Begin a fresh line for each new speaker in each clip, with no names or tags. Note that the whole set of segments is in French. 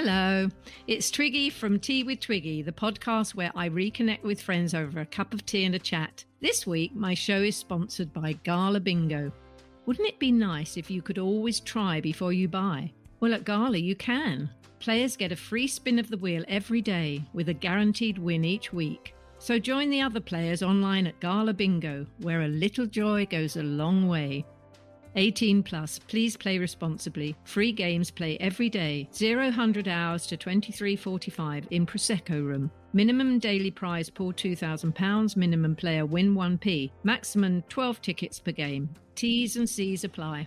Hello, it's Twiggy from Tea with Twiggy, the podcast where I reconnect with friends over a cup of tea and a chat. This week, my show is sponsored by Gala Bingo. Wouldn't it be nice if you could always try before you buy? Well, at Gala, you can. Players get a free spin of the wheel every day with a guaranteed win each week. So join the other players online at Gala Bingo, where a little joy goes a long way. 18 plus, please play responsibly. Free games play every day. 0 hours to 23.45 in Prosecco room. Minimum daily prize pool £2,000. Minimum player win 1p. Maximum 12 tickets per game. T's and C's apply.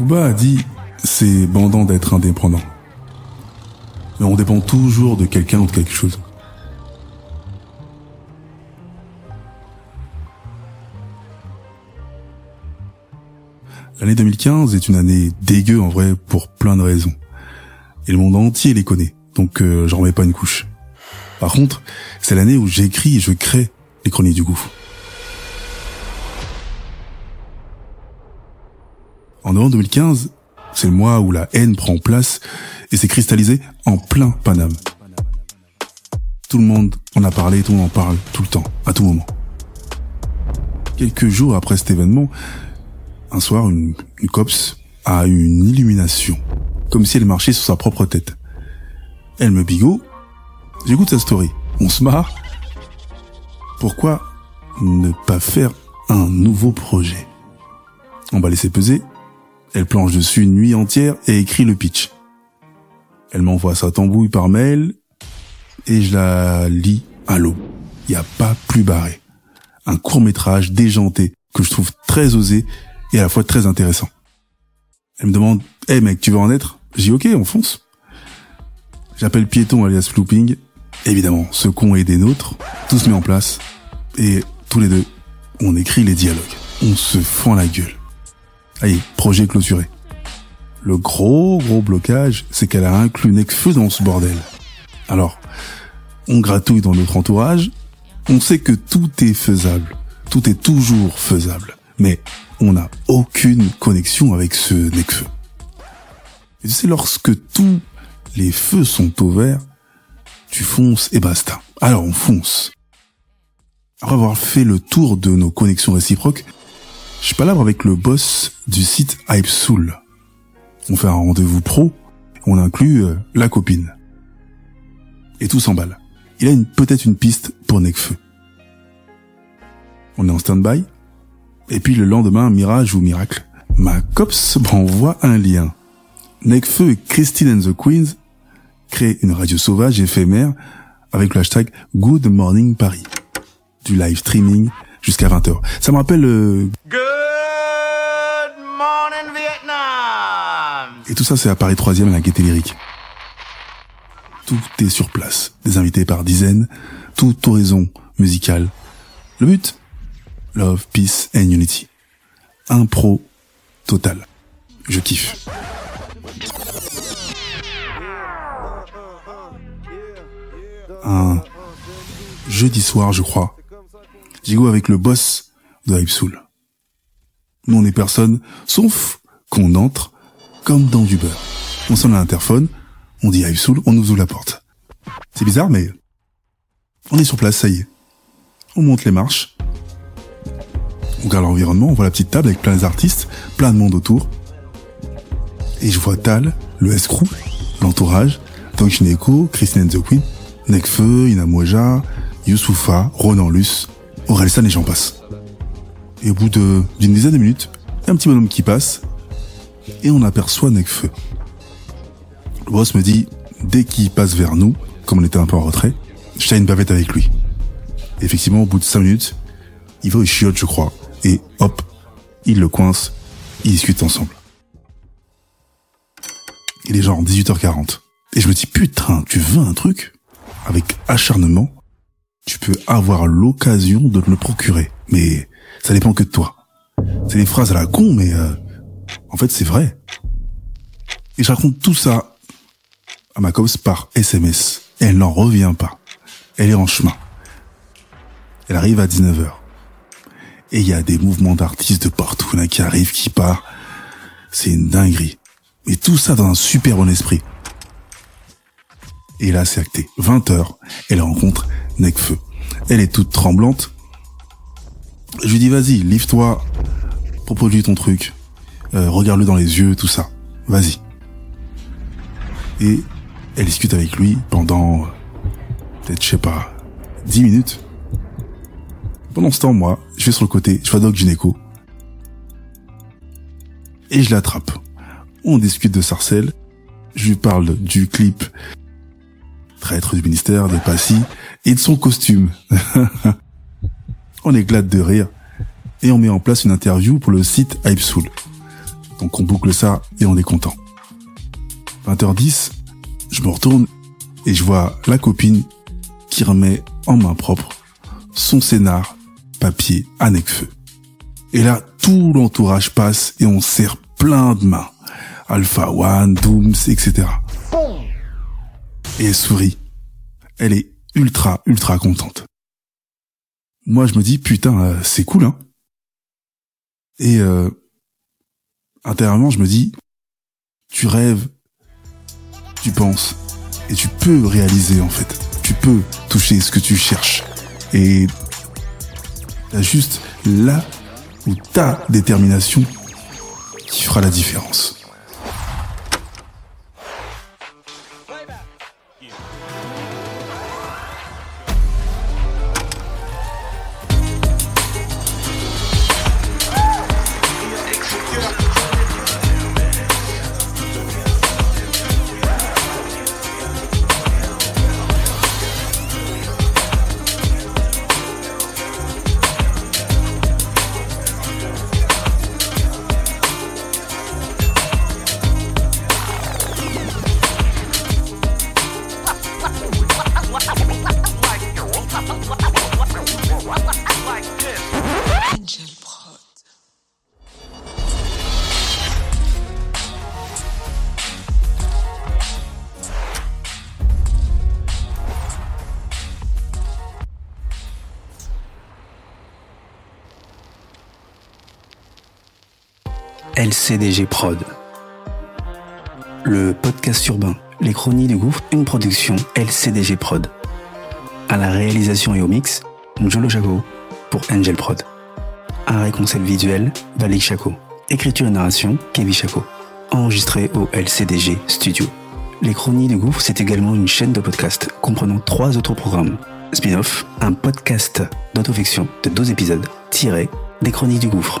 Booba a dit c'est bandant d'être indépendant. Mais on dépend toujours de quelqu'un ou de quelque chose. L'année 2015 est une année dégueu en vrai pour plein de raisons. Et le monde entier les connaît, donc euh, j'en remets pas une couche. Par contre, c'est l'année où j'écris et je crée les chroniques du gouffre. En novembre 2015, c'est le mois où la haine prend place et s'est cristallisée en plein Paname. Tout le monde en a parlé, tout le monde en parle tout le temps, à tout moment. Quelques jours après cet événement, un soir, une, copse a eu une illumination, comme si elle marchait sur sa propre tête. Elle me bigot, j'écoute sa story, on se marre. Pourquoi ne pas faire un nouveau projet? On va laisser peser elle planche dessus une nuit entière et écrit le pitch. Elle m'envoie sa tambouille par mail et je la lis à l'eau. N'y a pas plus barré. Un court métrage déjanté que je trouve très osé et à la fois très intéressant. Elle me demande, hey mec, tu veux en être? J'ai ok, on fonce. J'appelle Piéton alias Flooping. Évidemment, ce con est des nôtres. Tout se met en place. Et tous les deux, on écrit les dialogues. On se fend la gueule. Allez, projet clôturé. Le gros gros blocage, c'est qu'elle a inclus Necfeu dans ce bordel. Alors, on gratouille dans notre entourage, on sait que tout est faisable, tout est toujours faisable, mais on n'a aucune connexion avec ce Necfeu. Et tu sais, lorsque tous les feux sont au vert, tu fonces et basta. Alors on fonce. Après avoir fait le tour de nos connexions réciproques, je palabre avec le boss du site Hypesoul. On fait un rendez-vous pro, on inclut euh, la copine. Et tout s'emballe. Il a peut-être une piste pour Necfeu. On est en stand-by. Et puis le lendemain, mirage ou miracle, ma cops m'envoie un lien. Necfeu et Christine and the Queens créent une radio sauvage éphémère avec le hashtag Good Morning Paris. Du live streaming jusqu'à 20h. Ça me rappelle euh,
Good morning, Vietnam!
Et tout ça, c'est à Paris 3 à la Gaîté Lyrique. Tout est sur place. Des invités par dizaines, toute horizon musical. Le but? Love, peace and unity. Impro total. Je kiffe. Un jeudi soir, je crois. J'y go avec le boss de Hypesoul. Nous, on est personne, sauf qu'on entre comme dans du beurre. On sonne à l'interphone, on dit Hypesoul, on nous ouvre la porte. C'est bizarre, mais on est sur place, ça y est. On monte les marches. On regarde l'environnement, on voit la petite table avec plein d'artistes, plein de monde autour. Et je vois Tal, le escroc, l'entourage, Doc Gineco, Christine and Nekfeu, Inamoja, Youssoufa, Ronan Luce, Orelsan et j'en passe. Et au bout d'une dizaine de minutes, un petit bonhomme qui passe, et on aperçoit Nekfeu. Le boss me dit, dès qu'il passe vers nous, comme on était un peu en retrait, je taille une bavette avec lui. Et effectivement, au bout de cinq minutes, il va au chiotte, je crois, et hop, il le coince, ils discutent ensemble. Il est genre 18h40. Et je me dis, putain, tu veux un truc Avec acharnement, tu peux avoir l'occasion de le procurer. Mais ça dépend que de toi. C'est des phrases à la con, mais euh, en fait, c'est vrai. Et je raconte tout ça à ma copse par SMS. Elle n'en revient pas. Elle est en chemin. Elle arrive à 19h. Et il y a des mouvements d'artistes de partout, là, qui arrivent, qui partent. C'est une dinguerie. Mais tout ça dans un super bon esprit. Et là, c'est acté. 20h, elle rencontre Necfeu. Elle est toute tremblante. Je lui dis, vas-y, livre-toi, propose-lui ton truc, euh, regarde-le dans les yeux, tout ça. Vas-y. Et elle discute avec lui pendant, euh, peut-être, je sais pas, 10 minutes. Pendant ce temps, moi, je vais sur le côté, je vois Doc Gynéco. Et je l'attrape. On discute de Sarcelles. Je lui parle du clip traître du ministère de Passy et de son costume. on éclate de rire et on met en place une interview pour le site Hypesoul. Donc on boucle ça et on est content. 20h10, je me retourne et je vois la copine qui remet en main propre son scénar papier à Necfeu. Et là, tout l'entourage passe et on serre plein de mains. Alpha One, Dooms, etc. Et elle sourit. Elle est ultra, ultra contente. Moi, je me dis, putain, euh, c'est cool, hein. Et euh, intérieurement, je me dis, tu rêves, tu penses, et tu peux réaliser, en fait. Tu peux toucher ce que tu cherches. Et t'as juste là où ta détermination qui fera la différence.
LCDG Prod. Le podcast urbain, les chronies du gouffre, une production LCDG Prod. À la réalisation et au mix, Njolo Chaco pour Angel Prod. Un réconcept visuel, Valik Chaco. Écriture et narration, Kevin Chaco. Enregistré au LCDG Studio. Les Chronies du Gouffre, c'est également une chaîne de podcast comprenant trois autres programmes. Spin-off, un podcast d'autofiction de 12 épisodes, tiré des Chroniques du Gouffre.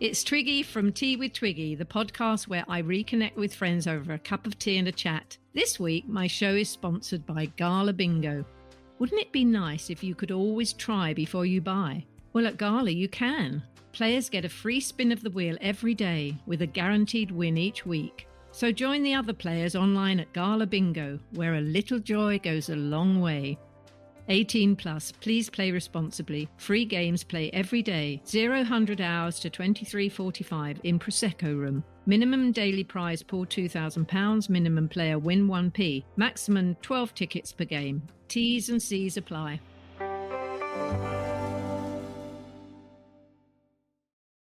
It's Twiggy from Tea with Twiggy, the podcast where I reconnect with friends over a cup of tea and a chat. This week, my show is sponsored by Gala Bingo. Wouldn't it be nice if you could always try before you buy? Well, at Gala, you can. Players get a free spin of the wheel every day with a guaranteed win each week. So join the other players online at Gala Bingo, where a little joy goes a long way. 18 plus, please play responsibly. Free games play every day. 0 hours to 23.45 in Prosecco room. Minimum daily prize pool £2,000. Minimum player win 1p. Maximum 12 tickets per game. T's and C's apply.